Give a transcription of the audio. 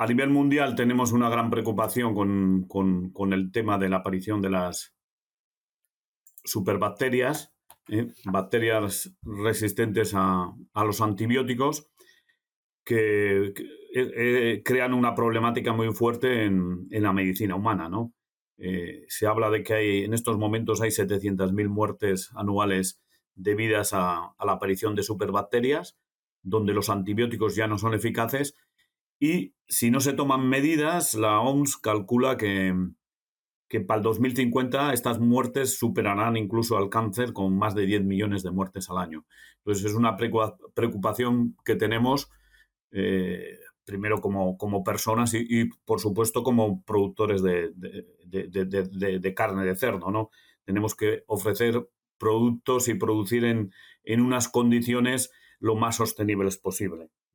a nivel mundial tenemos una gran preocupación con, el tema de la aparición de las superbacterias, ¿eh? bacterias resistentes a, los antibióticos, que, eh, eh, crean una problemática muy fuerte en, la medicina humana. ¿no? se habla de que hay, en estos momentos hay 700.000 muertes anuales debidas a, a la aparición de superbacterias, donde los antibióticos ya no son eficaces y si no se toman medidas, la OMS calcula que, que para el 2050 estas muertes superarán incluso al cáncer con más de 10 millones de muertes al año. Entonces es una preocupación que tenemos eh, primero como, como personas y, por supuesto como productores de, de, carne de cerdo. ¿no? Tenemos que ofrecer productos y producir en, en unas condiciones lo más sostenibles posible.